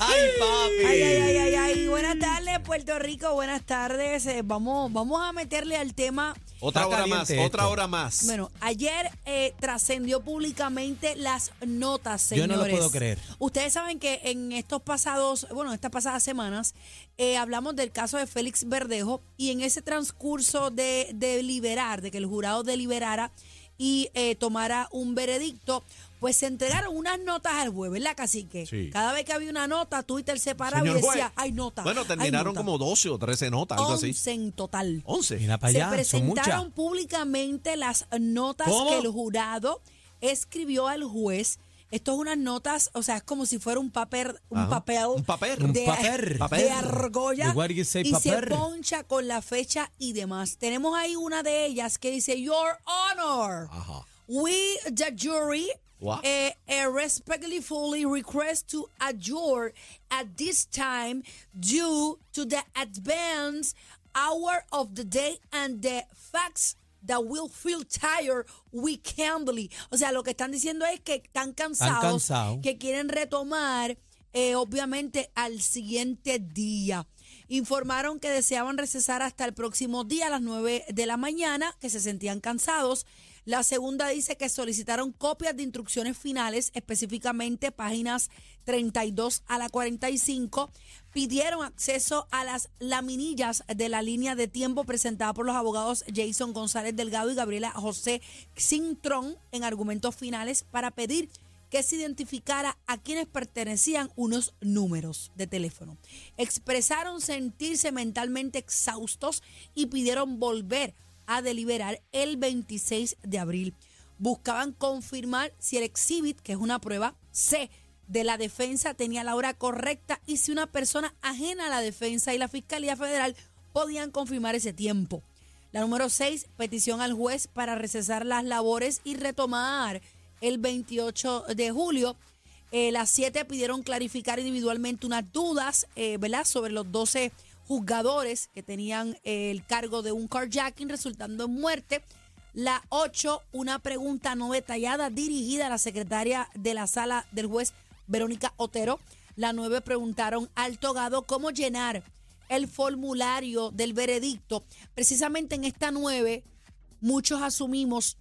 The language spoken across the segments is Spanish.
¡Ay, papi! Ay, ay, ay, ay, ay. Buenas tardes, Puerto Rico. Buenas tardes. Eh, vamos, vamos a meterle al tema. Otra Está hora más, otra hora más. Bueno, ayer eh, trascendió públicamente las notas, Yo señores. no lo puedo creer. Ustedes saben que en estos pasados, bueno, estas pasadas semanas, eh, hablamos del caso de Félix Verdejo y en ese transcurso de, de liberar, de que el jurado deliberara y eh, tomara un veredicto, pues se entregaron unas notas al juez, ¿verdad, cacique? Sí. Cada vez que había una nota, Twitter se paraba Señor y decía, juez. hay nota. Bueno, terminaron nota". como 12 o 13 notas, algo así. 11 en total. 11. Mira para Se son presentaron públicamente las notas ¿Cómo? que el jurado escribió al juez. Esto es unas notas, o sea, es como si fuera un papel, un Ajá. papel, Un papel. Un de, papel. de argolla What do you say, y se papel? poncha con la fecha y demás. Tenemos ahí una de ellas que dice Your Honor. Ajá. We, the jury, What? eh, eh, respectfully request to adjourn at this time due to the advanced hour of the day and the facts that will feel tired we can't believe. O sea, lo que están diciendo es que están cansados, cansados. que quieren retomar, eh, obviamente, al siguiente día. Informaron que deseaban recesar hasta el próximo día a las 9 de la mañana, que se sentían cansados. La segunda dice que solicitaron copias de instrucciones finales, específicamente páginas 32 a la 45. Pidieron acceso a las laminillas de la línea de tiempo presentada por los abogados Jason González Delgado y Gabriela José Xintrón en argumentos finales para pedir que se identificara a quienes pertenecían unos números de teléfono. Expresaron sentirse mentalmente exhaustos y pidieron volver a deliberar el 26 de abril. Buscaban confirmar si el exhibit, que es una prueba C de la defensa, tenía la hora correcta y si una persona ajena a la defensa y la Fiscalía Federal podían confirmar ese tiempo. La número 6, petición al juez para recesar las labores y retomar el 28 de julio. Eh, las siete pidieron clarificar individualmente unas dudas, eh, ¿verdad?, sobre los 12 juzgadores que tenían el cargo de un carjacking resultando en muerte. La 8, una pregunta no detallada dirigida a la secretaria de la sala del juez Verónica Otero. La 9 preguntaron al togado cómo llenar el formulario del veredicto. Precisamente en esta 9, muchos asumimos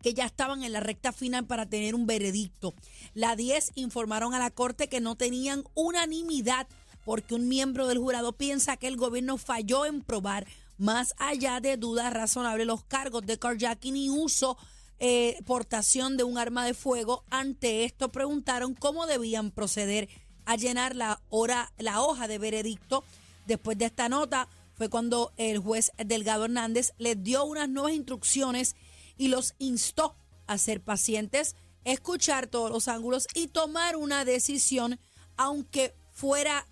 que ya estaban en la recta final para tener un veredicto. La 10 informaron a la Corte que no tenían unanimidad porque un miembro del jurado piensa que el gobierno falló en probar más allá de dudas razonables los cargos de carjacking y uso, eh, portación de un arma de fuego. Ante esto preguntaron cómo debían proceder a llenar la, hora, la hoja de veredicto. Después de esta nota fue cuando el juez Delgado Hernández les dio unas nuevas instrucciones y los instó a ser pacientes, escuchar todos los ángulos y tomar una decisión, aunque fuera,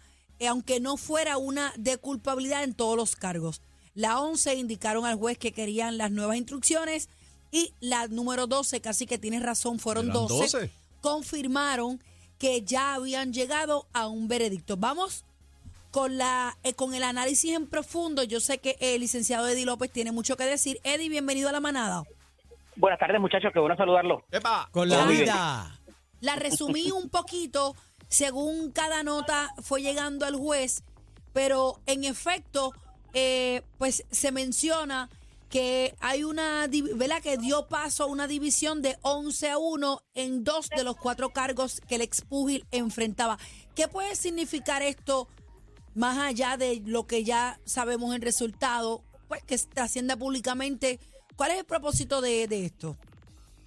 aunque no fuera una de culpabilidad en todos los cargos. La 11 indicaron al juez que querían las nuevas instrucciones y la número 12, casi que tienes razón, fueron Eran 12, 12. confirmaron que ya habían llegado a un veredicto. Vamos con la eh, con el análisis en profundo. Yo sé que el licenciado Eddie López tiene mucho que decir. Eddie, bienvenido a la manada. Buenas tardes, muchachos, qué bueno saludarlos. ¡Epa! Con la vida. La resumí un poquito según cada nota fue llegando al juez, pero en efecto, eh, pues se menciona que hay una, ¿verdad? Que dio paso a una división de 11 a 1 en dos de los cuatro cargos que el expugil enfrentaba. ¿Qué puede significar esto más allá de lo que ya sabemos en resultado, pues que está haciendo públicamente? ¿Cuál es el propósito de, de esto?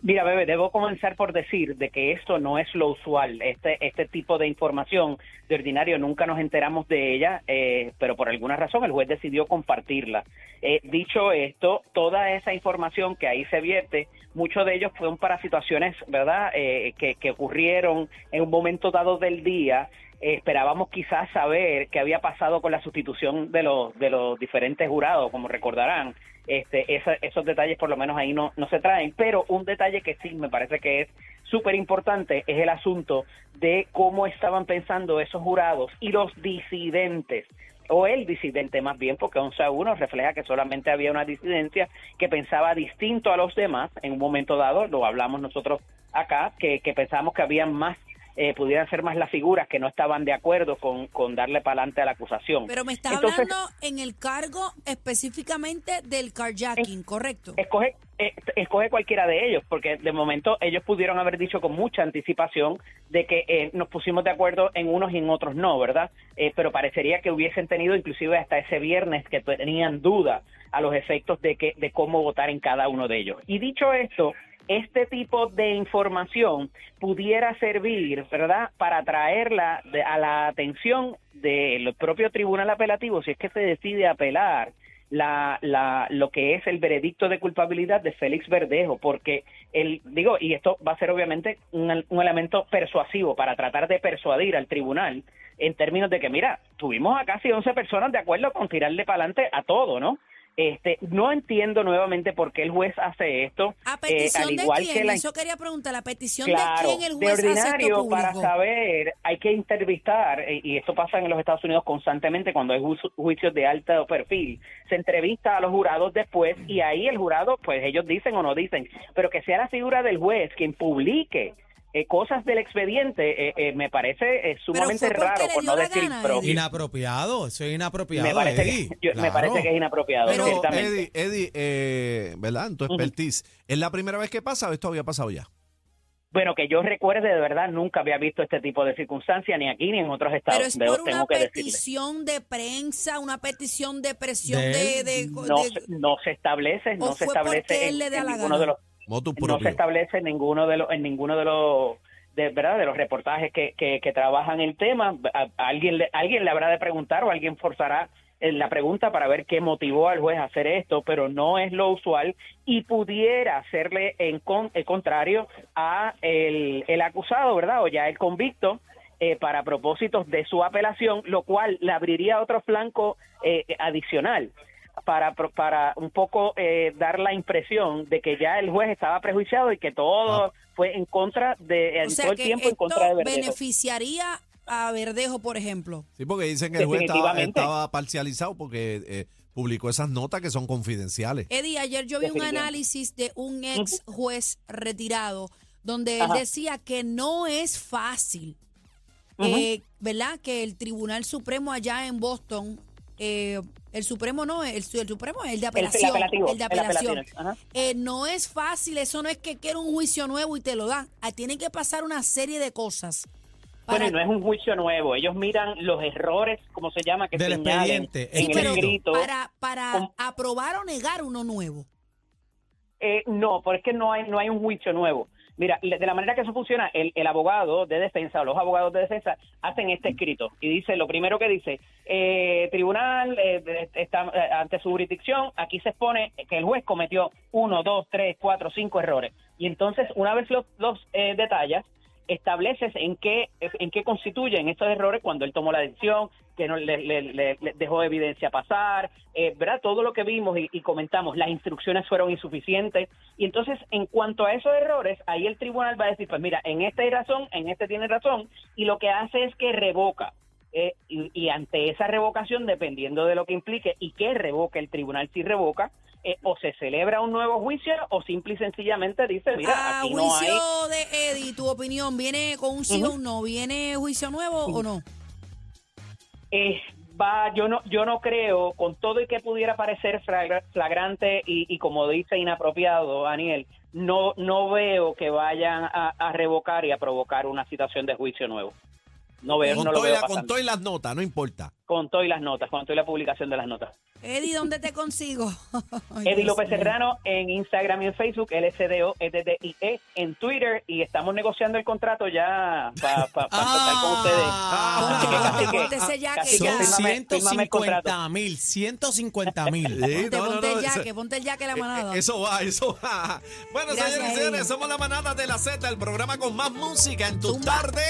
Mira, bebé, debo comenzar por decir de que esto no es lo usual. Este, este tipo de información, de ordinario, nunca nos enteramos de ella, eh, pero por alguna razón el juez decidió compartirla. Eh, dicho esto, toda esa información que ahí se vierte muchos de ellos fueron para situaciones, ¿verdad?, eh, que, que ocurrieron en un momento dado del día esperábamos quizás saber qué había pasado con la sustitución de los de los diferentes jurados, como recordarán. Este, esos detalles por lo menos ahí no, no se traen, pero un detalle que sí me parece que es súper importante es el asunto de cómo estaban pensando esos jurados y los disidentes o el disidente más bien, porque 11 a 1 refleja que solamente había una disidencia que pensaba distinto a los demás en un momento dado, lo hablamos nosotros acá, que, que pensábamos que había más eh, pudieran ser más las figuras que no estaban de acuerdo con, con darle para adelante a la acusación. Pero me está hablando en el cargo específicamente del carjacking, ¿correcto? Escoge, eh, escoge cualquiera de ellos, porque de momento ellos pudieron haber dicho con mucha anticipación de que eh, nos pusimos de acuerdo en unos y en otros no, ¿verdad? pero parecería que hubiesen tenido inclusive hasta ese viernes que tenían duda a los efectos de, que, de cómo votar en cada uno de ellos. Y dicho esto, este tipo de información pudiera servir, ¿verdad?, para traerla a la atención del propio tribunal apelativo si es que se decide apelar la, la, lo que es el veredicto de culpabilidad de Félix Verdejo, porque el, digo, y esto va a ser obviamente un, un elemento persuasivo para tratar de persuadir al tribunal en términos de que, mira, tuvimos a casi 11 personas de acuerdo con tirarle para adelante a todo, ¿no? Este, no entiendo nuevamente por qué el juez hace esto. ¿A petición al igual de quién? Que la... Eso quería preguntar, ¿la petición de quién el juez de ordinario, hace para saber, hay que entrevistar, eh, y esto pasa en los Estados Unidos constantemente cuando hay juicios de alto perfil. Se entrevista a los jurados después y ahí el jurado, pues ellos dicen o no dicen, pero que sea la figura del juez quien publique eh, cosas del expediente eh, eh, me parece sumamente raro, por no decir Inapropiado, eso es inapropiado. Me parece, que, me parece que es inapropiado. Pero, Eddie, Eddie ¿verdad? En tu expertise, ¿es la primera vez que pasa o esto había pasado ya? Bueno, que yo recuerde, de verdad, nunca había visto este tipo de circunstancias, ni aquí ni en otros estados. Pero es por una petición de prensa, una petición de presión de... no, se establece, no se establece en, ninguno de los no se establece en ninguno de los, en ninguno de los de verdad de los reportajes que, que, trabajan el tema. Alguien le, alguien le habrá de preguntar o alguien forzará la pregunta para ver qué motivó al juez a hacer esto, pero no es lo usual y pudiera hacerle en con, el contrario a el, el, acusado, ¿verdad? O ya el convicto eh, para propósitos de su apelación, lo cual le abriría otro flanco eh, adicional para, para un poco eh, dar la impresión de que ya el juez estaba prejuiciado y que todo ah. fue en contra de todo el tiempo en contra de Verdejo. beneficiaría a Verdejo, por ejemplo. Sí, porque dicen que el juez estaba, parcializado porque eh, publicó esas notas que son confidenciales. Eddie, ayer yo vi un análisis de un ex juez retirado donde él decía que no es fácil, eh, ¿verdad? Que el Tribunal Supremo allá en Boston eh, el Supremo no, el, el Supremo es el de apelación. El, de apelación. Eh, no es fácil, eso no es que quiera un juicio nuevo y te lo dan. Ah, tienen que pasar una serie de cosas. Bueno, no es un juicio nuevo. Ellos miran los errores, como se llama, que Del expediente. en el escrito. Para, para aprobar o negar uno nuevo. Eh, no, porque es que no hay, no hay un juicio nuevo. Mira, de la manera que eso funciona, el, abogado de defensa o los abogados de defensa hacen este escrito y dice, lo primero que dice, eh, tribunal eh, está eh, ante su jurisdicción, aquí se expone que el juez cometió uno, dos, tres, cuatro, cinco errores. Y entonces, una vez los, los detallas, estableces en qué en qué constituyen estos errores cuando él tomó la decisión, que no le, dejó evidencia pasar, eh, ¿verdad? Todo lo que vimos y, comentamos, las instrucciones fueron insuficientes. Y entonces, en cuanto a esos errores, ahí el tribunal va a decir, pues mira, en este hay razón, en este tiene razón, y lo que hace es que revoca. Eh, y, ante esa revocación, dependiendo de lo que implique y que revoque el tribunal, si revoca, eh, o se celebra un nuevo juicio o simple y sencillamente dice, mira, ah, aquí no hay... de Eddie, tu opinión, ¿viene con un sí o un no? ¿Viene juicio nuevo o no? Eh, va, yo no, yo no creo, con todo y que pudiera parecer flagrante y, como dice inapropiado, Daniel, no, no veo que vayan a, revocar y a provocar una situación de juicio nuevo. No veo, con no lo veo Con todas las notas, no importa. Con todas las notas, con toda la publicación de las notas. Eddie, ¿dónde te consigo? Eddie López Serrano en Instagram y en Facebook, LSDO, EDDIE en Twitter y estamos negociando el contrato ya para pa, pa, estar con ustedes. Son 150 mil, 150 mil. ponte, ponte el yaque, ponte el yaque la manada. Eso va, eso va. Bueno, señores y señores, somos la manada de la Z, el programa con más música en tu tarde.